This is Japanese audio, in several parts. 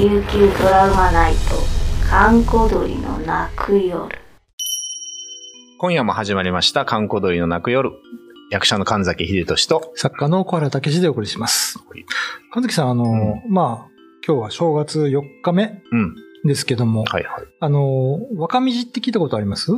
琉球ドラマナイト閑古鳥の泣く夜今夜も始まりました、観光鳥の泣く夜。役者の神崎秀俊と、作家の小原武史でお送りしますはい。神崎さん、あの、うまあ、今日は正月4日目うん。ですけども、はいはい。あの、若水って聞いたことあります？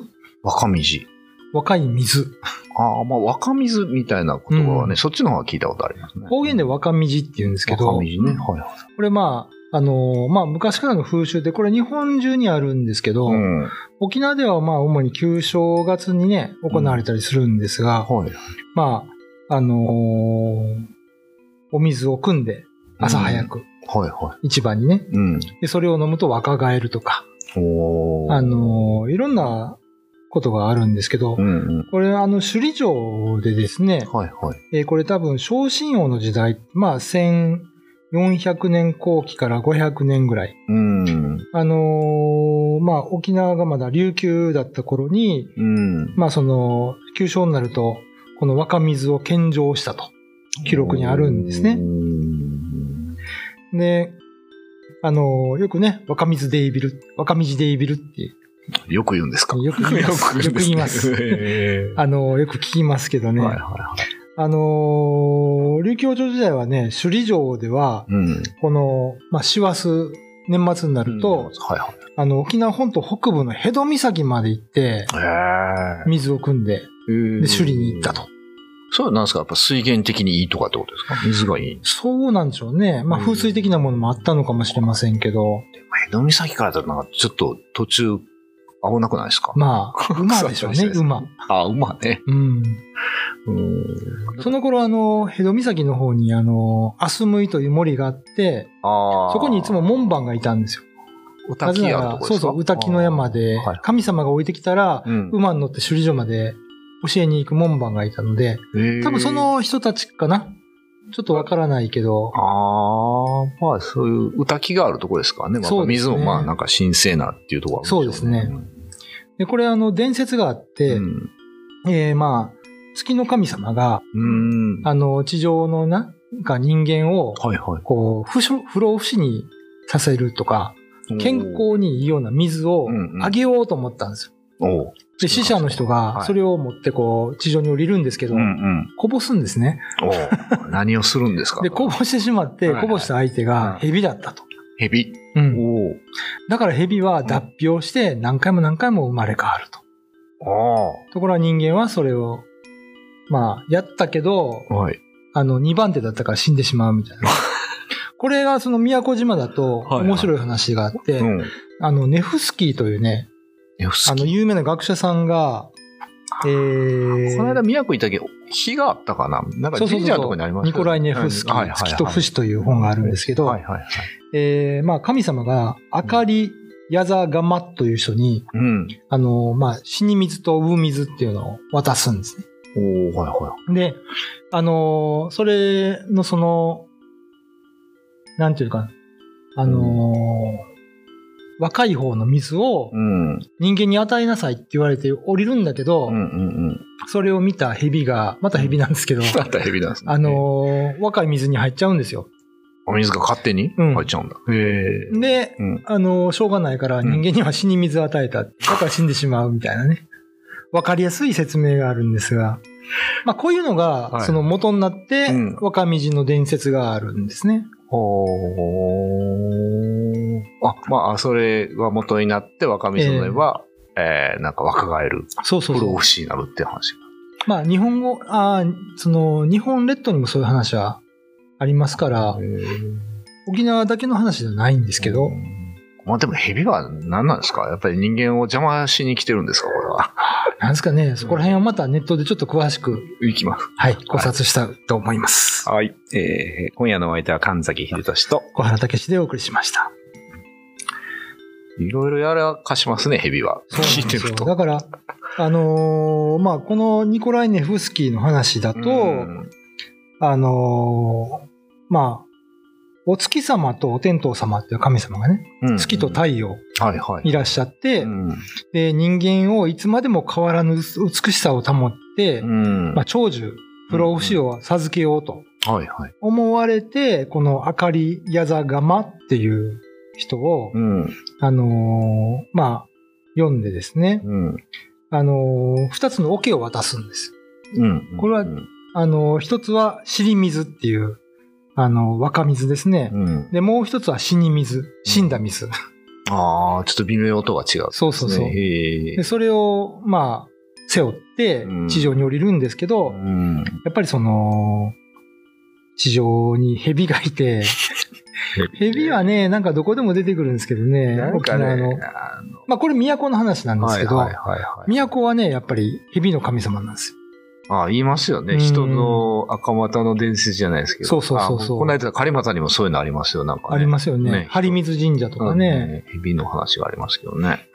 若水。若い水。ああ、まあ若水みたいな言葉はね、うんそっちの方が聞いたことありますね。方言で若水って言うんですけど、若水ね。はいはい。これまあ、あの、まあ昔からの風習で、これ日本中にあるんですけど、うん。沖縄ではまあ主に旧正月にね、行われたりするんですが、はい。まあ、あのーお水を汲んで、朝早く、はいは市場にね、い。うん。で、それを飲むと若返るとか、あ、のーいろんなことがあるんですけど、うんうん。これ、あの、首里城でですね、はいはい。えーこれ多分、昇進王の時代、まあ、1400年後期から500年ぐらい。うん。あのーまあ、沖縄がまだ琉球だった頃に、うん。まあ、その、旧正になると、この若水を献上したと、記録にあるんですね。うん。で、あのーよくね、若水デイビル、若水デイビルってよく言うんですか？よく言います よく言うんですあのーよく聞きますけどね。はいはいはい。あのー琉球王朝時代はね、首里城では、うん。この、まあ、師走、年末になると、はいはい。あの、沖縄本島北部の辺戸岬まで行って、へ水を汲んで、ーで、首里に行ったと。。それはなんですかやっぱ水源的にいいとかってことですか？水がいい。そうなんでしょうね。まあ、うん風水的なものもあったのかもしれませんけど、江戸岬からだとなんかちょっと途中危なくないですか？まあ、馬でしょうね、馬。あ、馬ね。うん。うん。その頃、あの、辺戸岬の方に、あの、アスムイという森があって、そこにいつも門番がいたんですよ。お滝あるとこですか？そうそう、宇滝の山ではい、神様が置いてきたら、うん。馬に乗って首里城まで教えに行く門番がいたので、多分そ、の人たちかな？ちょっとわからないけど、ああ、まあそういう宇滝があるとこですからね。まあそう水もまあなんか神聖なっていうところそうですね。で、これあの、伝説があって、うん。えーまあ、月の神様が、うん。あの、地上のな、が人間を、はいはい。こう、不死不老不死にさせるとか、健康にいいような水をうんうんあげようと思ったんですよ。おうで、死者の人はいがそれを持ってこう、地上に降りるんですけどうん、うん。こぼすんですね。何をするんですか？で、こぼしてしまって、こぼした相手が蛇だったと。蛇。うん。だから蛇は脱皮をして何回も何回も生まれ変わると。あところが人間はそれを、まあ、やったけど、あ。はい。あの、2番手だったから死んでしまうみたいな。これがその宮古島だとはいはい面白い話があって、うん。あの、ネフスキーというね、あの、き。有名な学者さんが、えー、この間、宮古行ったけど、火があったかな？なんか神社のとこにありましたニコライ・ネフスキー、はいはいはい月と不死という本があるんですけど、はいはいはい。えーまあ、神様が、あかりやざがまという人に、うん。あの、まあ、死に水と産水っていうのを渡すんですね。おーはいはで、あのーそれのその、なんていうかな、あのー若い方の水をい。うん。人間に与えなさいって言われて降りるんだけど、うんうんうん。それを見た蛇が、また蛇なんですけど、また蛇なんですね。あのー若い水に入っちゃうんですよ。お水が勝手にうん入っちゃうんだ。へえ。で、うん。あのーしょうがないから人間には死に水を与えた。だから死んでしまうみたいなね。わかりやすい説明があるんですが、まあこういうのが、はいその元になって、うん若水の伝説があるんですね。ほー。あ、まあ、それが元になって若水のれば、えー、なんか若返る。そうそうそう不老不。死になるっていう話。まあ日本語、あーその日本列島にもそういう話はありますから、沖縄だけの話じゃないんですけど、まあでも蛇は何なんですか？やっぱり人間を邪魔しに来てるんですか？なんですかね、そこら辺はまたネットでちょっと詳しく、いきます。はい、考察したいと思います。はい。えー、今夜のお相手は神崎秀俊と、小原武史でお送りしました。いろいろやらかしますね、蛇は。聞い。てると。だから、あのーまあ、このニコライ・ネフスキーの話だと、うんあのーまあ、お月様とお天道様っていう神様がね、うん月と太陽はいはい。いらっしゃって、うんで、人間をいつまでも変わらぬ美しさを保って、うんまあ、長寿、不老不死を授けようとはいはい。思われて、この明かり矢座釜っていう人を、うん。あのーまあ、読んでですね、うん。あのー二つの桶を渡すんです。うん。これはうん。あのー一つは尻水っていう、あのー若水ですね。うんで、もう一つは死に水、死んだ水。ああ、ちょっと微妙音が違う、そうそうそうで、それを、まあ、背負ってうん地上に降りるんですけど、うん。やっぱりその、地上に蛇がいて、蛇はね、なんかどこでも出てくるんですけどね、ね、沖縄の。あのまあこれ都の話なんですけど、はいはいはいはい。都はね、やっぱり蛇の神様なんですよ。ああ、言いますよね。うん人の赤股の伝説じゃないですけど。そうそうそうそうあこの間、狩俣にもそういうのありますよ、なんか、ね。ありますよね。ね張水神社とかね。うん。蛇の話がありますけどね。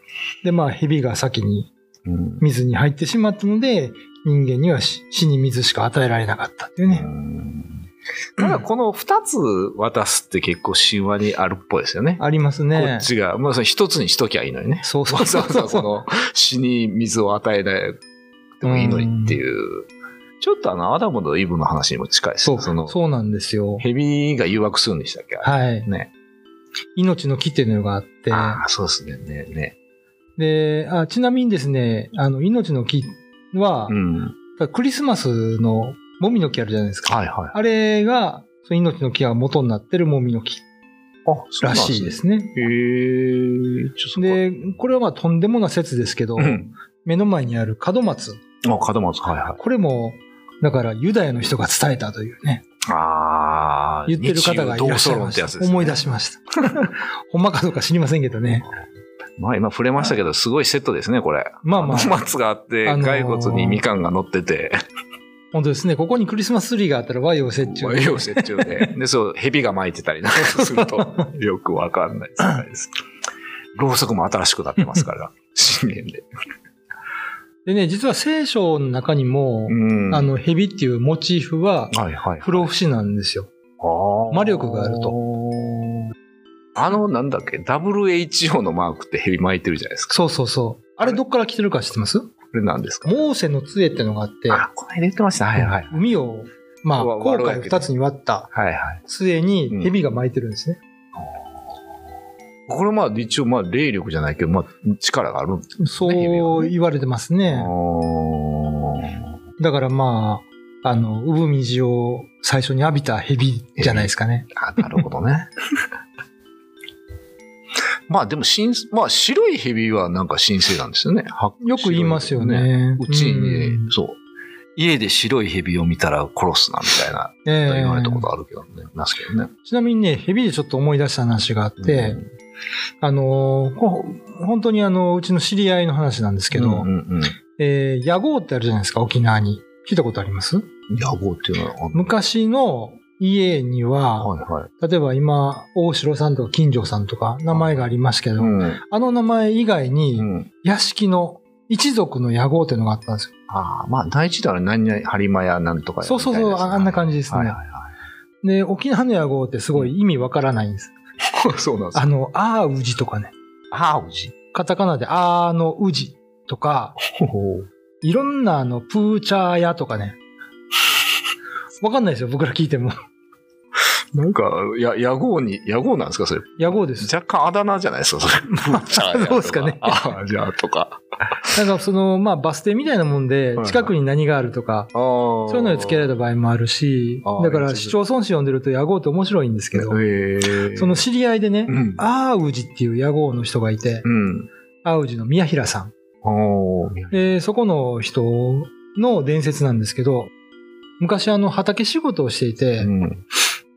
で、まあ蛇が先にうん。水に入ってしまったので、人間には死死に水しか与えられなかったっていうね。ただこの二つ渡すって結構神話にあるっぽいですよね。ありますこねっ。ちが、まあその一つにしときゃいいのにね。そうそうそうそう。わざこの死に水を与えないでもいいのにっていう。ちょっとあの、アダムとイブの話にも近いですそう、その、そうなんですよ。蛇が誘惑するんでしたっけ？はい。ね。命の木っていうのがあって、ああ、そうですね。ね、ね。であ、ちなみにですね、あの、命の木はう、ん。クリスマスのもみの木あるじゃないですか。はいはい。あれが、その命の木が元になってるもみの木あ、らしいですね。へえ。で、これはまあとんでもな説ですけど、うん。目の前にある門松。あ、門松、はいはい。これも、だからユダヤの人が伝えたというね、ああ。言ってる方がいらっしゃいました。ね。思い出しました。ほんまかどうか知りませんけどね。まあ今触れましたけど、すごいセットですね、これ。まあまあ門松があって、あのー骸骨にみかんが乗ってて、本当ですね。ここにクリスマスツリーがあったら和洋折衷で。栄養折衷で。で、そう、蛇が巻いてたりなんかすると、よくわかんないです。ろうそくも新しくなってますから、信玄で。でね、実は聖書の中にも、うんあの、蛇っていうモチーフは。不老不死なんですよ。魔力があると。あの、なんだっけ、WHO のマークって蛇巻いてるじゃないですか。そうそうそう。あれどっから来てるか知ってます？これなんですか？モーセの杖ってのがあって、あ、この間言ってました。はいはい。海を、まあ、わ航海二つに割ったはいはい。杖に蛇が巻いてるんですね。これまあ一応まあ霊力じゃないけど、まあ力があるんですそう言われてますね。だからまあ、あの、産み水を最初に浴びた蛇じゃないですかね。あなるほどね。まあでも神、まあ白い蛇はなんか神聖なんですよね。はよく言いますよね。うちにね、うんそう。家で白い蛇を見たら殺すなみたいな、ええ言われたことあるけどね。ますけどね。ちなみにね、蛇でちょっと思い出した話があって、あのーこ本当にあの、うちの知り合いの話なんですけど、うんうんうん。えー野号ってあるじゃないですか、沖縄に。聞いたことあります？野望っていうのは昔の家には、はいはい。例えば今、大城さんとか金城さんとか名前がありますけど、うん。あの名前以外に、うん。屋敷の一族の野号っていうのがあったんですよ。ああ、まあ大事だね。何々、播磨屋なんとかやそうそうそうあんな感じですねはいはいはい。で、沖縄の野号ってすごい意味わからないんです。そうなんですあの、あーうじとかね。ああ、うじ。カタカナであーのうじとか、いろんなあの、プーチャーヤとかね。わかんないですよ、僕ら聞いても。なんか、や、野号に、野号なんですかそれ？野号です。若干あだ名じゃないですかそれ。そうですかねあ あ、じゃあ、とか。なんかその、まあバス停みたいなもんではい、近くに何があるとか。そういうので付けられた場合もあるしだから市町村市読んでると野号って面白いんですけど。その知り合いでねう、ん。あーうじっていう野号の人がいて、うん。あーうじの宮平さん。で、そこの人の伝説なんですけど、昔あの畑仕事をしていてう、ん。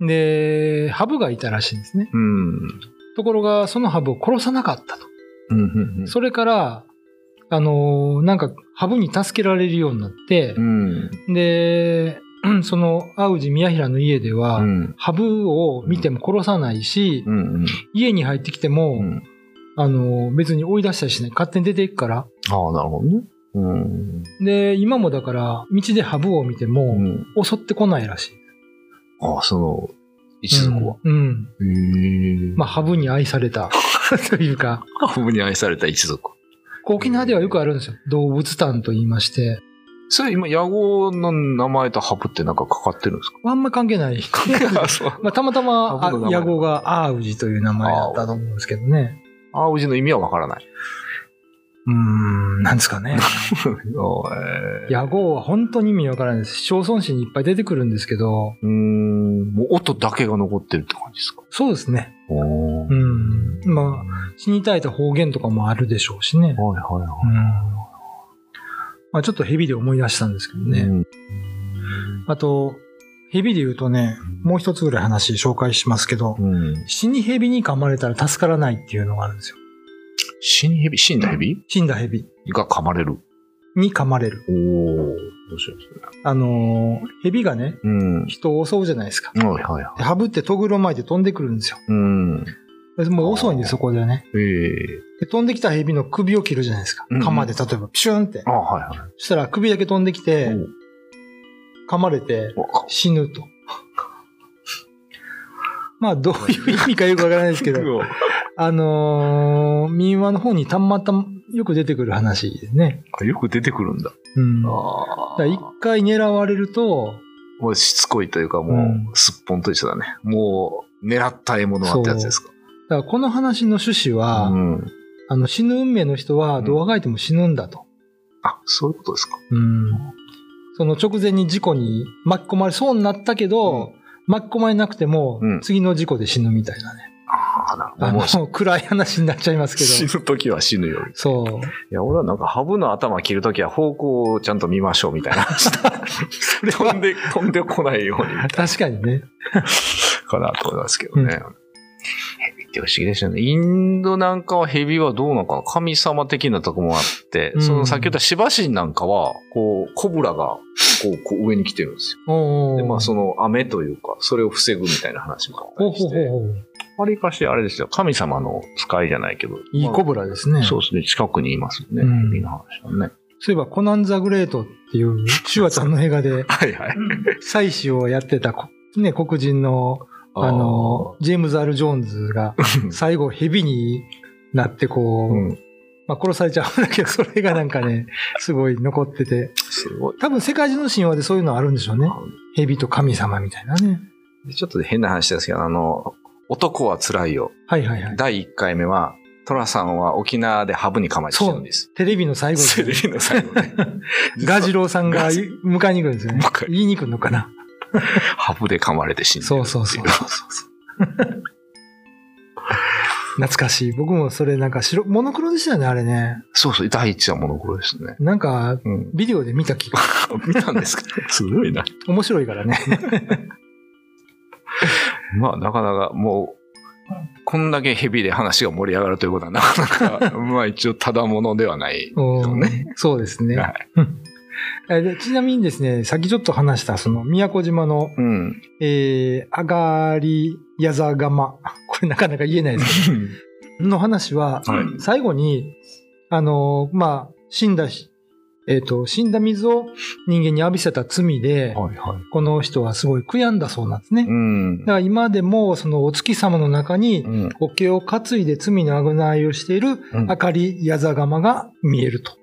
で、ハブがいたらしいんですね。うん。ところが、そのハブを殺さなかったと。うん。うん。それから、あのーなんか、ハブに助けられるようになってう、ん。で、その、アウジ宮平の家では、うん。ハブを見ても殺さないし、うん。家に入ってきても、うん。あのー別に追い出したりしない。勝手に出ていくから。ああ、なるほどね。うん。で、今もだから、道でハブを見ても、うん。襲ってこないらしい。ああ、その、一族は。うん。うん。へえ。まあ、ハブに愛された というか、ハブに愛された一族。沖縄ではよくあるんですよ。動物炭と言いまして、それ今、野号の名前とハブってなんかかかってるんですあんま関係ない。まあ、たまたま、野号がアーウジという名前だったと思うんですけどね。あうじの意味はわからない。うーん、なんですかね。野号は本当に意味わからないです。小村詩にいっぱい出てくるんですけど、うーん、もう音だけが残ってるって感じですか？そうですね。おーうん。まあ、死に絶えた方言とかもあるでしょうしね。はいはいはうん。まあ、ちょっと蛇で思い出したんですけどい。ね。うんあと、蛇で言うとね、もう一つぐらい話紹介しますけど、うん。死に蛇に噛まれたら助からないっていうのがあるんですよ。死に蛇死んだ蛇死んだ蛇が噛まれる。に噛まれる。おおどうしようそれ。あのー蛇がね、うん。人を襲うじゃないですか。はいはいはでハブってトグロ巻いて飛んでくるんですよ。い。うん。でもう遅いんです、そこでね。ええで飛んできた蛇の首を切るじゃないですか。うん鎌で例えばピシュンってあ。はいはい。そしたら首だけ飛んできて、お噛まれてお死ぬと。まあ、どういう意味かよくわからないですけど、あのー民話の方にたまたまよく出てくる話ですね。あよく出てくるんだ。うん。だ一回狙われると、もうしつこいというか、もうんう、すっぽんと一緒だね。もう、狙った獲物はってやつですか。だからこの話の趣旨は、うん。あの死ぬ運命の人はどうあがいても死ぬんだと。あ、そういうことですか。うん。その直前に事故に巻き込まれそうになったけど、巻き込まれなくてもうん、次の事故で死ぬみたいなね。あの、暗い話になっちゃいますけど。死ぬときは死ぬよ。そう。いや、俺はなんか、ハブの頭切るときは方向をちゃんと見ましょうみたいな。それは、飛んで、飛んでこないように。確かにね。かなと思いますけどね。ヘビって不思議ですよね。インドなんかはヘビはどうなのかな神様的なとこもあって、うんそのさっき言ったシバシンなんかは、こう、コブラが、こう、こう上に来てるんですよ。で、まあその雨というか、それを防ぐみたいな話もあったりして。ほうほうほう。わりかしあれですよ。神様の使いじゃないけど。いいコブラですね。そうですね。近くにいますよね。うんの話はね。そういえば、コナン・ザ・グレートっていう、シュワちゃんの映画で、はいはい。祭司をやってたこ、ね、黒人の、あの、ジェームズ・アル・ジョーンズが、最後、蛇になって、こう、うん、まあ、殺されちゃうんだけど、それがなんかね、すごい残ってて、すごい。多分世界中の神話でそういうのあるんでしょうね。蛇と神様みたいなね。でちょっと変な話ですけど、あの、男は辛いよ。はいはいはい。第1回目は、トラさんは沖縄でハブに構えて死ぬんです。テレビの最後テレに、ビの最後ね。ガジロウさんが迎えに来るんですよね。言いに来るのかな。ハブで噛まれて死んでるそうそうそうそうそう。懐かしい。僕もそれなんか白、モノクロでしたよね、あれね。そうそう、第一はモノクロですね。なんか、うん。ビデオで見た気が。見たんですか？すごいな。面白いからね。まあ、なかなかもう、こんだけヘビで話が盛り上がるということはなかなか、まあ一応ただものではない。うんねそうですね。はい。ちなみにですね、さっきちょっと話した、その、宮古島の、うん。えー、あがりやざがま。これなかなか言えないですけど、の話は、はい最後に、あのーまあ、死んだし、えっ、と、死んだ水を人間に浴びせた罪で、はいはい。この人はすごい悔やんだそうなんですね。うんだ。から今でも、そのお月様の中に、うん。桶を担いで罪の贖いをしているうん明かりやざがまが見えると。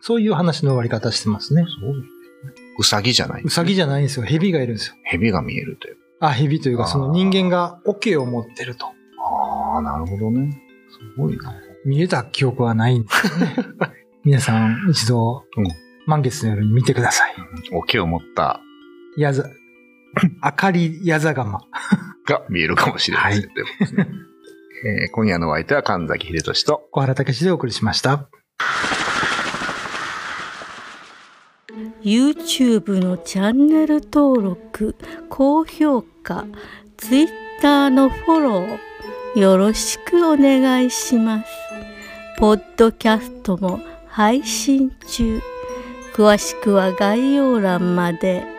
そういう話の終わり方してますね。うさぎじゃないうさぎじゃないんですよ。蛇がいるんですよ。蛇が見えるという。あ、蛇というか、あーその人間が桶を持ってると。ああ、なるほどね。すごいな。見えた記憶はないんですよね。皆さん一度、うん満月の夜に見てください。桶を持ったやざ、明かりやざがま。が見えるかもしれないということですね。えー今夜のお相手は神崎秀俊と、小原武史でお送りしました。YouTube のチャンネル登録高評価 Twitter のフォローよろしくお願いしますポッドキャストも配信中詳しくは概要欄まで。